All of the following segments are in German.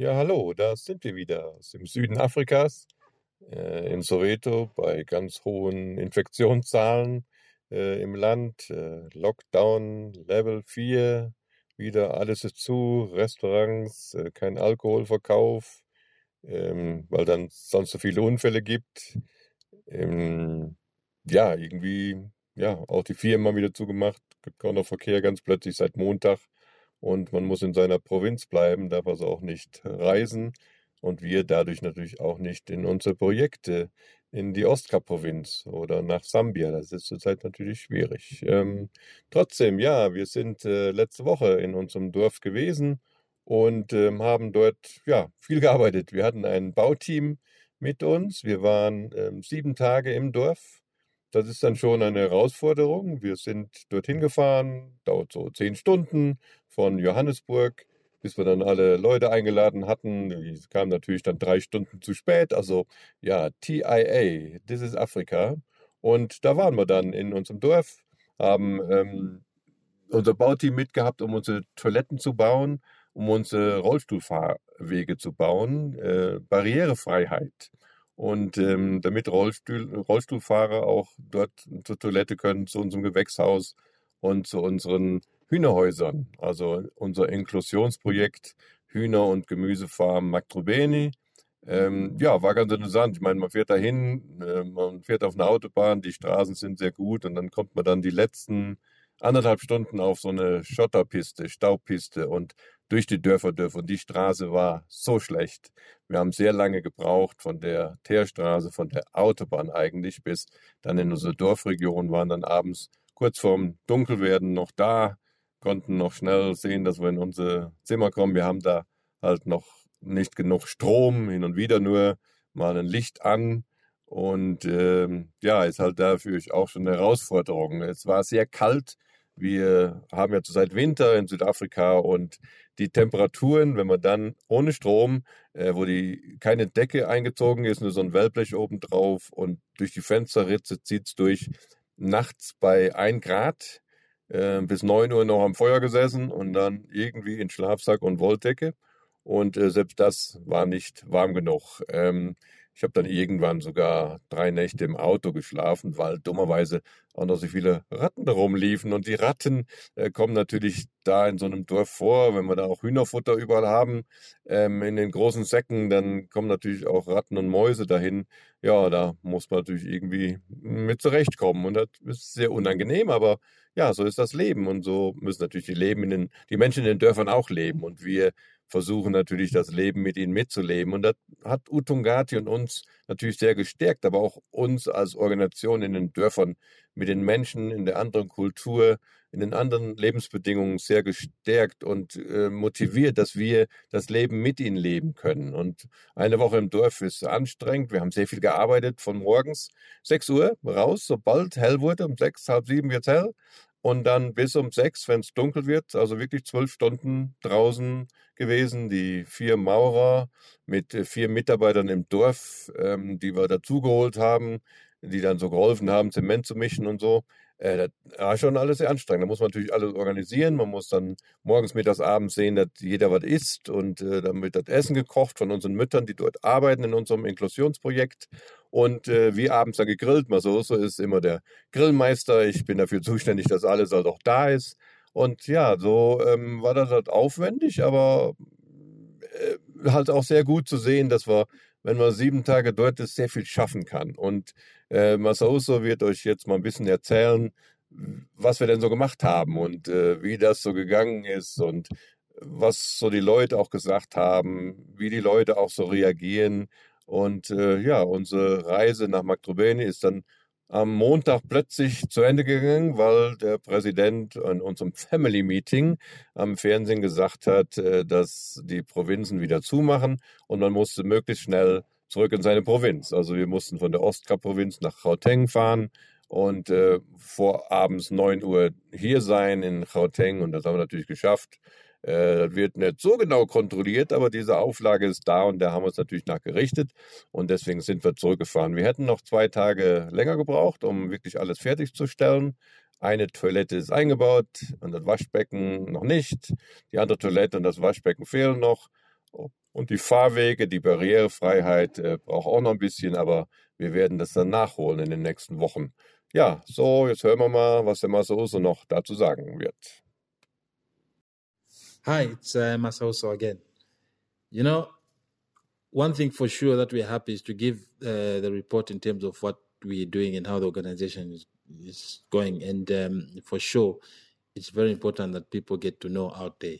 Ja, hallo, da sind wir wieder aus dem Süden Afrikas, äh, in Soweto, bei ganz hohen Infektionszahlen äh, im Land. Äh, Lockdown Level 4, wieder alles ist zu, Restaurants, äh, kein Alkoholverkauf, ähm, weil dann sonst so viele Unfälle gibt. Ähm, ja, irgendwie, ja, auch die Firmen wieder zugemacht, gibt kaum noch Verkehr ganz plötzlich seit Montag und man muss in seiner Provinz bleiben, darf also auch nicht reisen und wir dadurch natürlich auch nicht in unsere Projekte in die Ostkap-Provinz oder nach Sambia. Das ist zurzeit natürlich schwierig. Ähm, trotzdem, ja, wir sind äh, letzte Woche in unserem Dorf gewesen und ähm, haben dort ja viel gearbeitet. Wir hatten ein Bauteam mit uns. Wir waren ähm, sieben Tage im Dorf. Das ist dann schon eine Herausforderung. Wir sind dorthin gefahren, dauert so zehn Stunden von Johannesburg, bis wir dann alle Leute eingeladen hatten. Die kamen natürlich dann drei Stunden zu spät. Also ja, TIA, This is Africa. Und da waren wir dann in unserem Dorf, haben ähm, unser Bauteam mitgehabt, um unsere Toiletten zu bauen, um unsere Rollstuhlfahrwege zu bauen, äh, Barrierefreiheit. Und ähm, damit Rollstuhl, Rollstuhlfahrer auch dort zur Toilette können, zu unserem Gewächshaus und zu unseren Hühnerhäusern. Also unser Inklusionsprojekt Hühner- und Gemüsefarm Magtrubeni. Ähm, ja, war ganz interessant. Ich meine, man fährt dahin, äh, man fährt auf eine Autobahn, die Straßen sind sehr gut und dann kommt man dann die letzten anderthalb Stunden auf so eine Schotterpiste, Staubpiste und durch die Dörfer dürfen. Und die Straße war so schlecht. Wir haben sehr lange gebraucht von der Teerstraße, von der Autobahn eigentlich, bis dann in unsere Dorfregion waren dann abends kurz vorm Dunkelwerden noch da, konnten noch schnell sehen, dass wir in unser Zimmer kommen. Wir haben da halt noch nicht genug Strom, hin und wieder nur mal ein Licht an. Und ähm, ja, ist halt dafür auch schon eine Herausforderung. Es war sehr kalt wir haben ja zurzeit Winter in Südafrika und die Temperaturen, wenn man dann ohne Strom, äh, wo die keine Decke eingezogen ist, nur so ein Wellblech oben drauf und durch die Fensterritze zieht es durch, nachts bei 1 Grad äh, bis 9 Uhr noch am Feuer gesessen und dann irgendwie in Schlafsack und Wolldecke. Und äh, selbst das war nicht warm genug. Ähm, ich habe dann irgendwann sogar drei Nächte im Auto geschlafen, weil dummerweise auch noch so viele Ratten da rumliefen. Und die Ratten äh, kommen natürlich da in so einem Dorf vor, wenn wir da auch Hühnerfutter überall haben, ähm, in den großen Säcken, dann kommen natürlich auch Ratten und Mäuse dahin. Ja, da muss man natürlich irgendwie mit zurechtkommen. Und das ist sehr unangenehm, aber ja, so ist das Leben. Und so müssen natürlich die, Leben in den, die Menschen in den Dörfern auch leben. Und wir versuchen natürlich das Leben mit ihnen mitzuleben. Und das hat Utungati und uns natürlich sehr gestärkt, aber auch uns als Organisation in den Dörfern mit den Menschen in der anderen Kultur, in den anderen Lebensbedingungen sehr gestärkt und äh, motiviert, dass wir das Leben mit ihnen leben können. Und eine Woche im Dorf ist anstrengend. Wir haben sehr viel gearbeitet, von morgens 6 Uhr raus, sobald hell wurde, um sechs, halb sieben wird hell und dann bis um sechs, wenn es dunkel wird, also wirklich zwölf Stunden draußen gewesen. Die vier Maurer mit äh, vier Mitarbeitern im Dorf, ähm, die wir dazugeholt haben, die dann so geholfen haben, Zement zu mischen und so. Äh, das war schon alles sehr anstrengend. Da muss man natürlich alles organisieren. Man muss dann morgens, mittags, abends sehen, dass jeder was isst und äh, dann wird das Essen gekocht von unseren Müttern, die dort arbeiten in unserem Inklusionsprojekt. Und äh, wie abends dann gegrillt. Masoso ist immer der Grillmeister. Ich bin dafür zuständig, dass alles halt auch da ist. Und ja, so ähm, war das halt aufwendig, aber äh, halt auch sehr gut zu sehen, dass wir, wenn man sieben Tage dort ist, sehr viel schaffen kann. Und äh, Masauso wird euch jetzt mal ein bisschen erzählen, was wir denn so gemacht haben und äh, wie das so gegangen ist und was so die Leute auch gesagt haben, wie die Leute auch so reagieren und äh, ja, unsere Reise nach Magdrubeni ist dann am Montag plötzlich zu Ende gegangen, weil der Präsident in unserem Family Meeting am Fernsehen gesagt hat, äh, dass die Provinzen wieder zumachen und man musste möglichst schnell zurück in seine Provinz. Also wir mussten von der Ostkap-Provinz nach Gauteng fahren und äh, vor abends 9 Uhr hier sein in Gauteng und das haben wir natürlich geschafft. Äh, das wird nicht so genau kontrolliert, aber diese Auflage ist da und da haben wir uns natürlich nachgerichtet und deswegen sind wir zurückgefahren. Wir hätten noch zwei Tage länger gebraucht, um wirklich alles fertigzustellen. Eine Toilette ist eingebaut und das Waschbecken noch nicht. Die andere Toilette und das Waschbecken fehlen noch. Und die Fahrwege, die Barrierefreiheit äh, braucht auch noch ein bisschen, aber wir werden das dann nachholen in den nächsten Wochen. Ja, so, jetzt hören wir mal, was der Masaoso noch dazu sagen wird. Hi, it's uh, Masaoso again. You know, one thing for sure that we're happy is to give uh, the report in terms of what we're doing and how the organization is, is going. And um, for sure, it's very important that people get to know out there.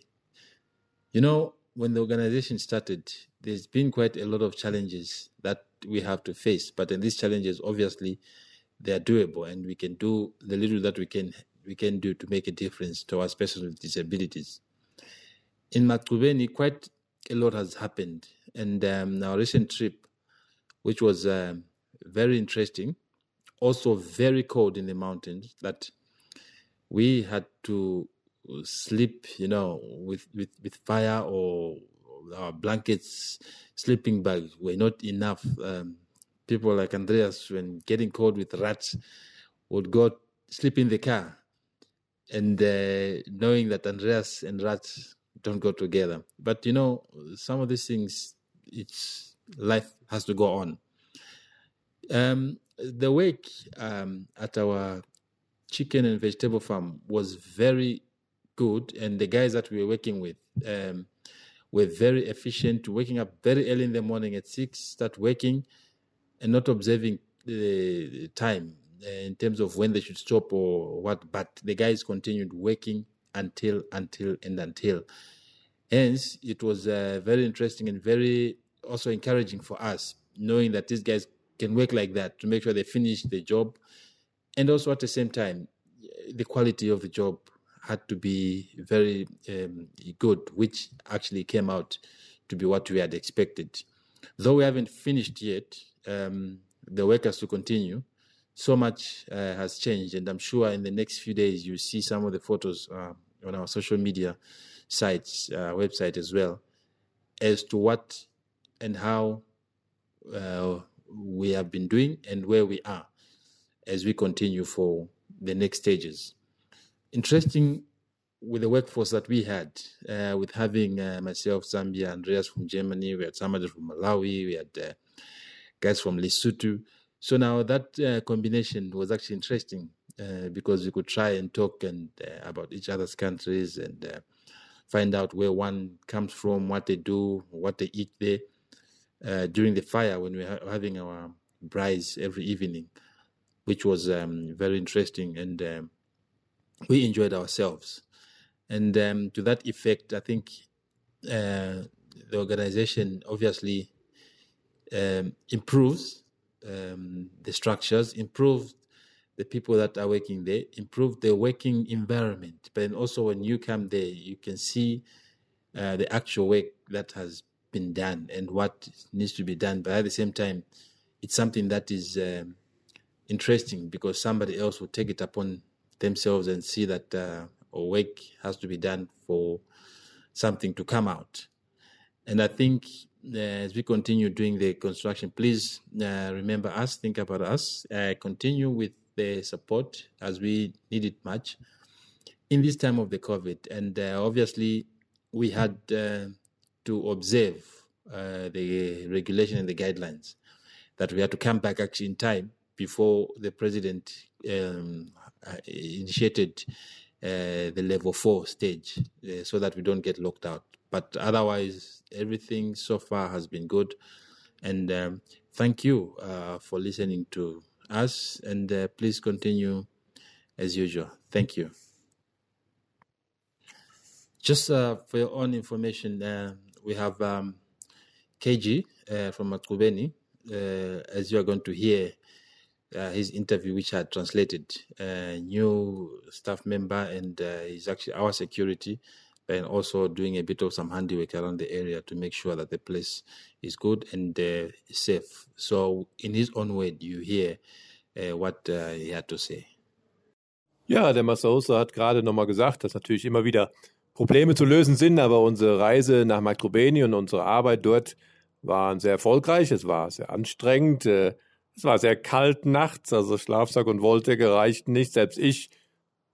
You know, when the organization started, there's been quite a lot of challenges that we have to face. But in these challenges, obviously, they are doable, and we can do the little that we can we can do to make a difference to our persons with disabilities. In Matkubeni, quite a lot has happened, and um, our recent trip, which was um, very interesting, also very cold in the mountains, that we had to sleep, you know, with, with, with fire or our blankets, sleeping bags were not enough. Um, people like Andreas, when getting cold with rats, would go sleep in the car, and uh, knowing that Andreas and rats don't go together. But you know, some of these things, it's life has to go on. Um, the wake um, at our chicken and vegetable farm was very good, and the guys that we were working with um, were very efficient. Waking up very early in the morning at six, start working, and not observing the time uh, in terms of when they should stop or what. But the guys continued working until, until, and until. Hence, it was uh, very interesting and very also encouraging for us, knowing that these guys can work like that to make sure they finish the job, and also at the same time, the quality of the job had to be very um, good, which actually came out to be what we had expected. Though we haven't finished yet, um, the work has to continue. So much uh, has changed, and I'm sure in the next few days you'll see some of the photos uh, on our social media sites, uh, website as well, as to what and how uh, we have been doing and where we are as we continue for the next stages interesting with the workforce that we had, uh, with having uh, myself, Zambia, Andreas from Germany, we had somebody from Malawi, we had uh, guys from Lesotho. So now that uh, combination was actually interesting uh, because we could try and talk and uh, about each other's countries and find out where one comes from, what they do, what they eat there during the fire when we were having our braais every evening, which was um, very interesting and. Um, we enjoyed ourselves. And um, to that effect, I think uh, the organization obviously um, improves um, the structures, improves the people that are working there, improve the working environment. But also when you come there, you can see uh, the actual work that has been done and what needs to be done. But at the same time, it's something that is um, interesting because somebody else will take it upon themselves and see that uh, a work has to be done for something to come out. And I think as we continue doing the construction, please uh, remember us, think about us, uh, continue with the support as we need it much in this time of the COVID. And uh, obviously, we had uh, to observe the regulation and the guidelines that we had to come back actually in time before the president um, uh, initiated uh, the level four stage uh, so that we don't get locked out. But otherwise, everything so far has been good. And um, thank you uh, for listening to us. And uh, please continue as usual. Thank you. Just uh, for your own information, we have um, KG from Matkubeni. as you are going to hear, uh, his interview, which I translated, uh, new staff member, and uh, he's actually our security, and also doing a bit of some handiwork around the area to make sure that the place is good and uh, safe. So, in his own word, you hear uh, what uh, he had to say. Ja, der Masausa hat gerade nochmal gesagt, dass natürlich immer wieder Probleme zu lösen sind, aber unsere Reise nach Makrobeni und unsere Arbeit dort waren sehr erfolgreich. Es war sehr anstrengend. Es war sehr kalt nachts, also Schlafsack und Wolldecke reichten nicht. Selbst ich,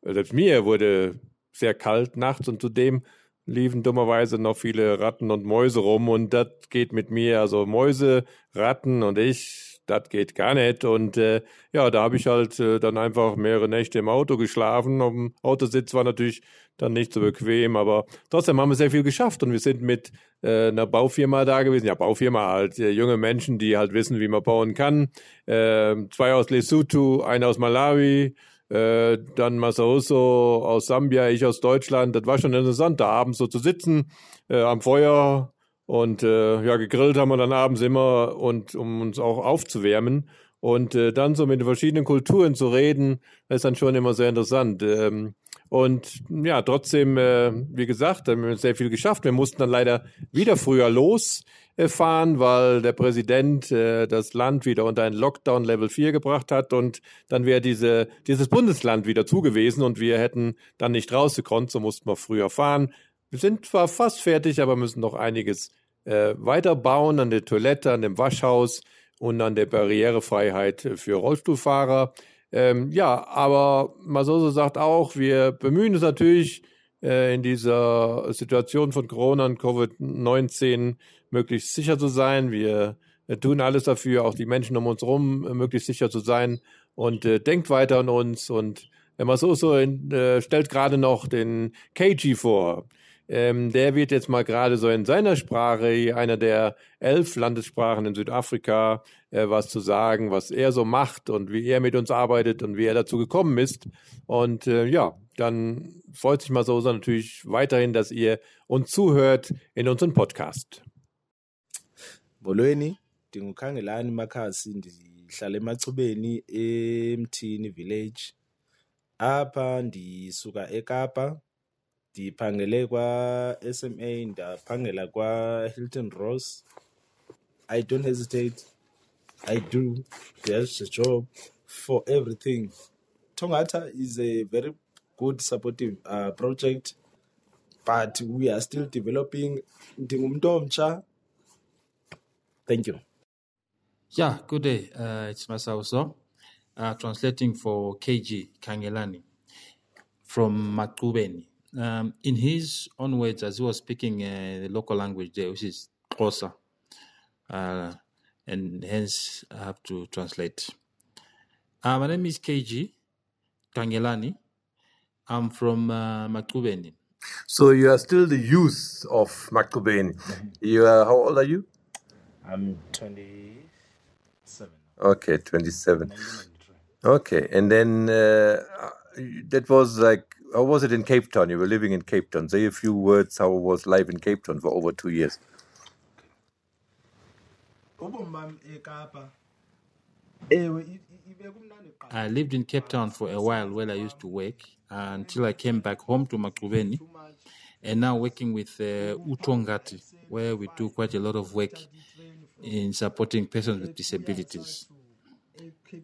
äh, selbst mir wurde sehr kalt nachts und zudem liefen dummerweise noch viele Ratten und Mäuse rum und das geht mit mir, also Mäuse, Ratten und ich, das geht gar nicht. Und äh, ja, da habe ich halt äh, dann einfach mehrere Nächte im Auto geschlafen. Auf dem Autositz war natürlich dann nicht so bequem, aber trotzdem haben wir sehr viel geschafft und wir sind mit äh, einer Baufirma da gewesen. Ja, Baufirma halt, äh, junge Menschen, die halt wissen, wie man bauen kann. Äh, zwei aus Lesotho, einer aus Malawi, äh, dann Masaoso aus Sambia, ich aus Deutschland. Das war schon interessant, da abends so zu sitzen äh, am Feuer und äh, ja, gegrillt haben wir dann abends immer und um uns auch aufzuwärmen. Und äh, dann so mit den verschiedenen Kulturen zu reden, ist dann schon immer sehr interessant. Ähm, und ja, trotzdem, äh, wie gesagt, haben wir sehr viel geschafft. Wir mussten dann leider wieder früher losfahren, weil der Präsident äh, das Land wieder unter ein Lockdown Level 4 gebracht hat und dann wäre diese, dieses Bundesland wieder zugewiesen und wir hätten dann nicht rausgekonnt, so mussten wir früher fahren. Wir sind zwar fast fertig, aber müssen noch einiges äh, weiterbauen an der Toilette, an dem Waschhaus und an der Barrierefreiheit für Rollstuhlfahrer. Ähm, ja, aber Masoso sagt auch, wir bemühen uns natürlich äh, in dieser Situation von Corona und Covid-19 möglichst sicher zu sein. Wir äh, tun alles dafür, auch die Menschen um uns herum äh, möglichst sicher zu sein und denkt weiter an uns. Und Masoso äh, stellt gerade noch den KG vor. Ähm, der wird jetzt mal gerade so in seiner Sprache, einer der elf Landessprachen in Südafrika, äh, was zu sagen, was er so macht und wie er mit uns arbeitet und wie er dazu gekommen ist. Und äh, ja, dann freut sich Masosa natürlich weiterhin, dass ihr uns zuhört in unserem Podcast. Molweni, ndingukhangelani makhasi ndihlala emachubeni emthini village apha ndisuka ekapa ndiphangele kwa-SMA ndaphangela kwa-Hilton Ross. I don't hesitate. I do. There's a job for everything. Tongata is a very good supportive uh, project but we are still developing. Ndingumntu omtsha. Thank you. Yeah, good day. Uh, it's Masauso, uh, translating for KG Kangelani from Makubeni. Um, in his own words, as he was speaking uh, the local language there, which is Xhosa, uh, and hence I have to translate. Uh, my name is KG Kangelani. I'm from uh, Makubeni. So you are still the youth of Makubeni. You are, how old are you? I'm 27 Okay, 27. Okay, and then uh, that was like, how was it in Cape Town? You were living in Cape Town. Say a few words. How was life in Cape Town for over two years? ubomi bam ekapa ewe i- i- ibe kumnandi kuqala I lived in Cape Town for a while where I used to work until I came back home to Makubeni and now working with uh, Utongati, where we do quite a lot of work in supporting persons with disabilities.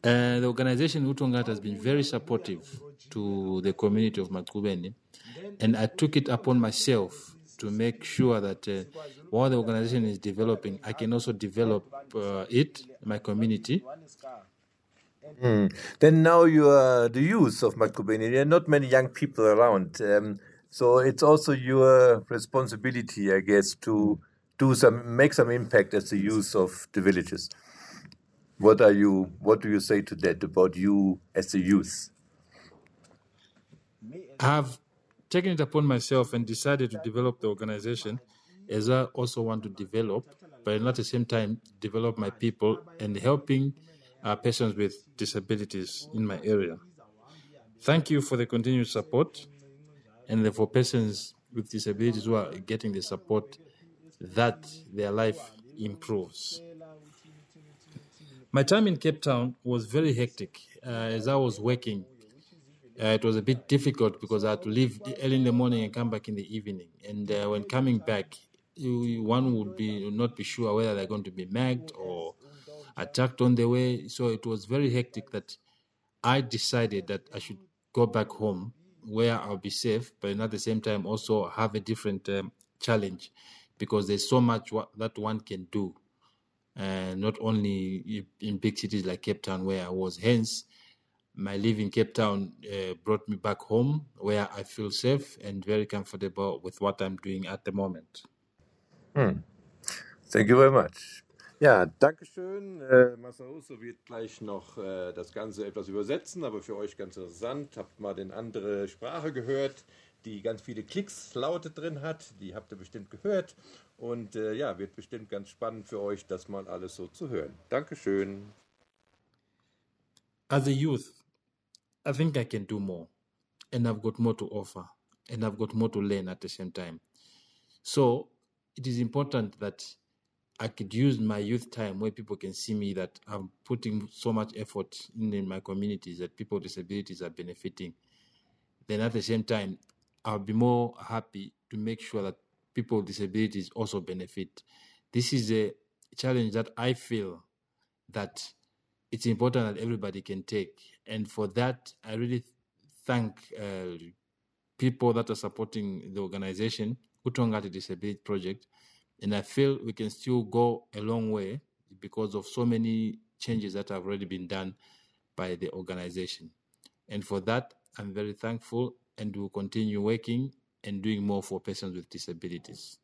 Uh, the organization Utongat has been very supportive to the community of Makubeni, and I took it upon myself to make sure that uh, while the organization is developing, I can also develop uh, it, my community, Hmm. Then now you are the youth of Makubeni. There are not many young people around. Um, so it's also your responsibility, I guess, to do some, make some impact as the youth of the villages. What are you? What do you say to that about you as a youth? I've taken it upon myself and decided to develop the organization as I also want to develop, but at the same time, develop my people and helping uh, persons with disabilities in my area. Thank you for the continued support and the- for persons with disabilities who are getting the support that their life improves. My time in Cape Town was very hectic uh, as I was working uh, it was a bit difficult because I had to leave early in the morning and come back in the evening. And uh, when coming back, one would be not be sure whether they're going to be magged or attacked on the way. So it was very hectic that I decided that I should go back home where I'll be safe, but at the same time also have a different um, challenge because there's so much that one can do. Uh, not only in big cities like Cape Town, where I was. Hence, my live in Cape Town uh, brought me back home where I feel safe and very comfortable with what I'm doing at the moment. Hm. Thank you very much. Ja, Dankeschön. Äh, Masauso wird gleich noch äh, das Ganze etwas übersetzen, aber für euch ganz interessant. Habt mal den andere Sprache gehört, die ganz viele Klicks, Laute drin hat. Die habt ihr bestimmt gehört. Und äh, ja, wird bestimmt ganz spannend für euch, das mal alles so zu hören. Dankeschön. As a youth, I think I can do more, and I've got more to offer, and I've got more to learn at the same time. So it is important that I could use my youth time where people can see me that I'm putting so much effort in, in my communities that people with disabilities are benefiting. Then at the same time, I'll be more happy to make sure that people with disabilities also benefit. This is a challenge that I feel that it's important that everybody can take. And for that, I really thank uh, people that are supporting the organization, Utongati Disability Project. And I feel we can still go a long way because of so many changes that have already been done by the organization. And for that, I'm very thankful and we'll continue working and doing more for persons with disabilities.